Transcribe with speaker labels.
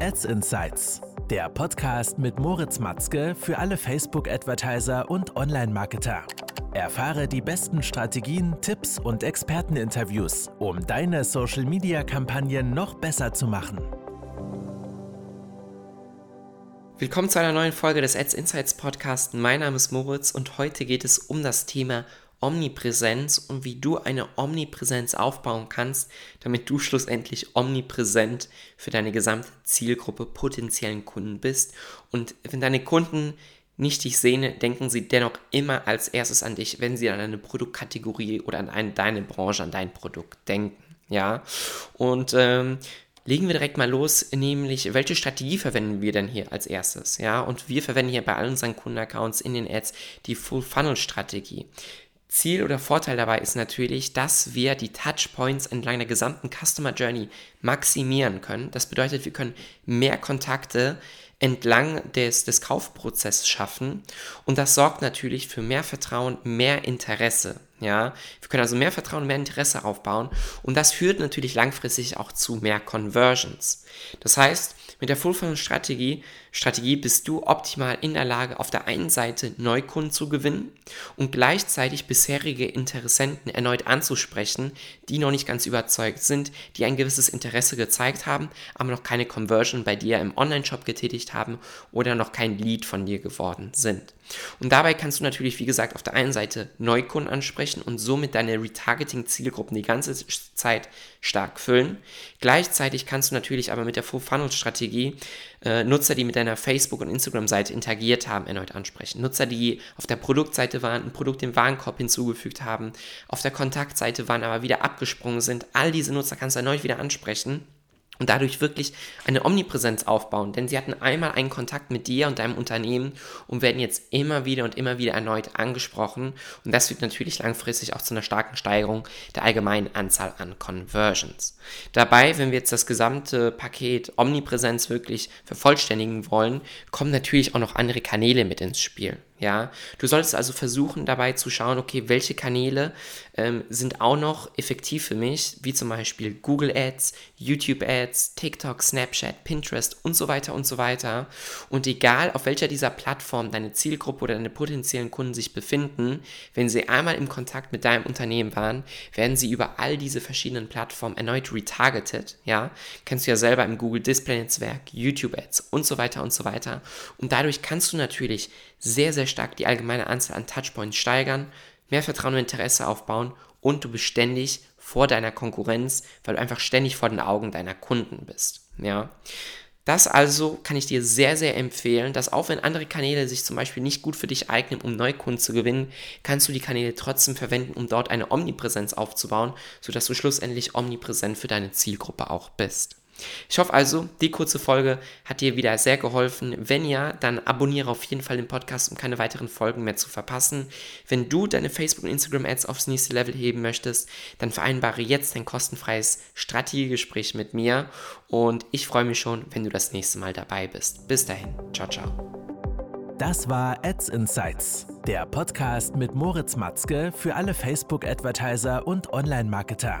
Speaker 1: Ads Insights, der Podcast mit Moritz Matzke für alle Facebook-Advertiser und Online-Marketer. Erfahre die besten Strategien, Tipps und Experteninterviews, um deine Social-Media-Kampagnen noch besser zu machen.
Speaker 2: Willkommen zu einer neuen Folge des Ads Insights Podcast. Mein Name ist Moritz und heute geht es um das Thema Omnipräsenz und wie du eine Omnipräsenz aufbauen kannst, damit du schlussendlich omnipräsent für deine gesamte Zielgruppe potenziellen Kunden bist. Und wenn deine Kunden nicht dich sehen, denken sie dennoch immer als erstes an dich, wenn sie an eine Produktkategorie oder an eine, deine Branche, an dein Produkt denken. Ja, und ähm, legen wir direkt mal los, nämlich welche Strategie verwenden wir denn hier als erstes? Ja, und wir verwenden hier bei all unseren Kundenaccounts in den Ads die Full Funnel Strategie. Ziel oder Vorteil dabei ist natürlich, dass wir die Touchpoints entlang der gesamten Customer Journey maximieren können. Das bedeutet, wir können mehr Kontakte entlang des, des Kaufprozesses schaffen und das sorgt natürlich für mehr Vertrauen, mehr Interesse. Ja, wir können also mehr Vertrauen, mehr Interesse aufbauen und das führt natürlich langfristig auch zu mehr Conversions. Das heißt, mit der Full Funnel Strategie, Strategie bist du optimal in der Lage, auf der einen Seite Neukunden zu gewinnen und gleichzeitig bisherige Interessenten erneut anzusprechen, die noch nicht ganz überzeugt sind, die ein gewisses Interesse gezeigt haben, aber noch keine Conversion bei dir im Online-Shop getätigt haben oder noch kein Lead von dir geworden sind. Und dabei kannst du natürlich, wie gesagt, auf der einen Seite Neukunden ansprechen und somit deine Retargeting-Zielgruppen die ganze Zeit stark füllen. Gleichzeitig kannst du natürlich aber mit der Full-Funnel-Strategie äh, Nutzer, die mit deiner Facebook- und Instagram-Seite interagiert haben, erneut ansprechen. Nutzer, die auf der Produktseite waren, ein Produkt im Warenkorb hinzugefügt haben, auf der Kontaktseite waren, aber wieder abgesprungen sind. All diese Nutzer kannst du erneut wieder ansprechen und dadurch wirklich eine Omnipräsenz aufbauen, denn sie hatten einmal einen Kontakt mit dir und deinem Unternehmen und werden jetzt immer wieder und immer wieder erneut angesprochen und das führt natürlich langfristig auch zu einer starken Steigerung der allgemeinen Anzahl an Conversions. Dabei, wenn wir jetzt das gesamte Paket Omnipräsenz wirklich vervollständigen wollen, kommen natürlich auch noch andere Kanäle mit ins Spiel. Ja, du solltest also versuchen dabei zu schauen, okay, welche Kanäle ähm, sind auch noch effektiv für mich, wie zum Beispiel Google Ads, YouTube Ads, TikTok, Snapchat, Pinterest und so weiter und so weiter. Und egal auf welcher dieser Plattformen deine Zielgruppe oder deine potenziellen Kunden sich befinden, wenn sie einmal im Kontakt mit deinem Unternehmen waren, werden sie über all diese verschiedenen Plattformen erneut retargeted. Ja, kennst du ja selber im Google Display Netzwerk, YouTube Ads und so weiter und so weiter. Und dadurch kannst du natürlich sehr, sehr stark die allgemeine Anzahl an Touchpoints steigern, mehr Vertrauen und Interesse aufbauen und du bist ständig vor deiner Konkurrenz, weil du einfach ständig vor den Augen deiner Kunden bist. Ja. Das also kann ich dir sehr, sehr empfehlen, dass auch wenn andere Kanäle sich zum Beispiel nicht gut für dich eignen, um Neukunden zu gewinnen, kannst du die Kanäle trotzdem verwenden, um dort eine Omnipräsenz aufzubauen, sodass du schlussendlich omnipräsent für deine Zielgruppe auch bist. Ich hoffe also, die kurze Folge hat dir wieder sehr geholfen. Wenn ja, dann abonniere auf jeden Fall den Podcast, um keine weiteren Folgen mehr zu verpassen. Wenn du deine Facebook- und Instagram-Ads aufs nächste Level heben möchtest, dann vereinbare jetzt ein kostenfreies Strategiegespräch mit mir und ich freue mich schon, wenn du das nächste Mal dabei bist. Bis dahin, ciao, ciao.
Speaker 1: Das war Ads Insights, der Podcast mit Moritz Matzke für alle Facebook-Advertiser und Online-Marketer.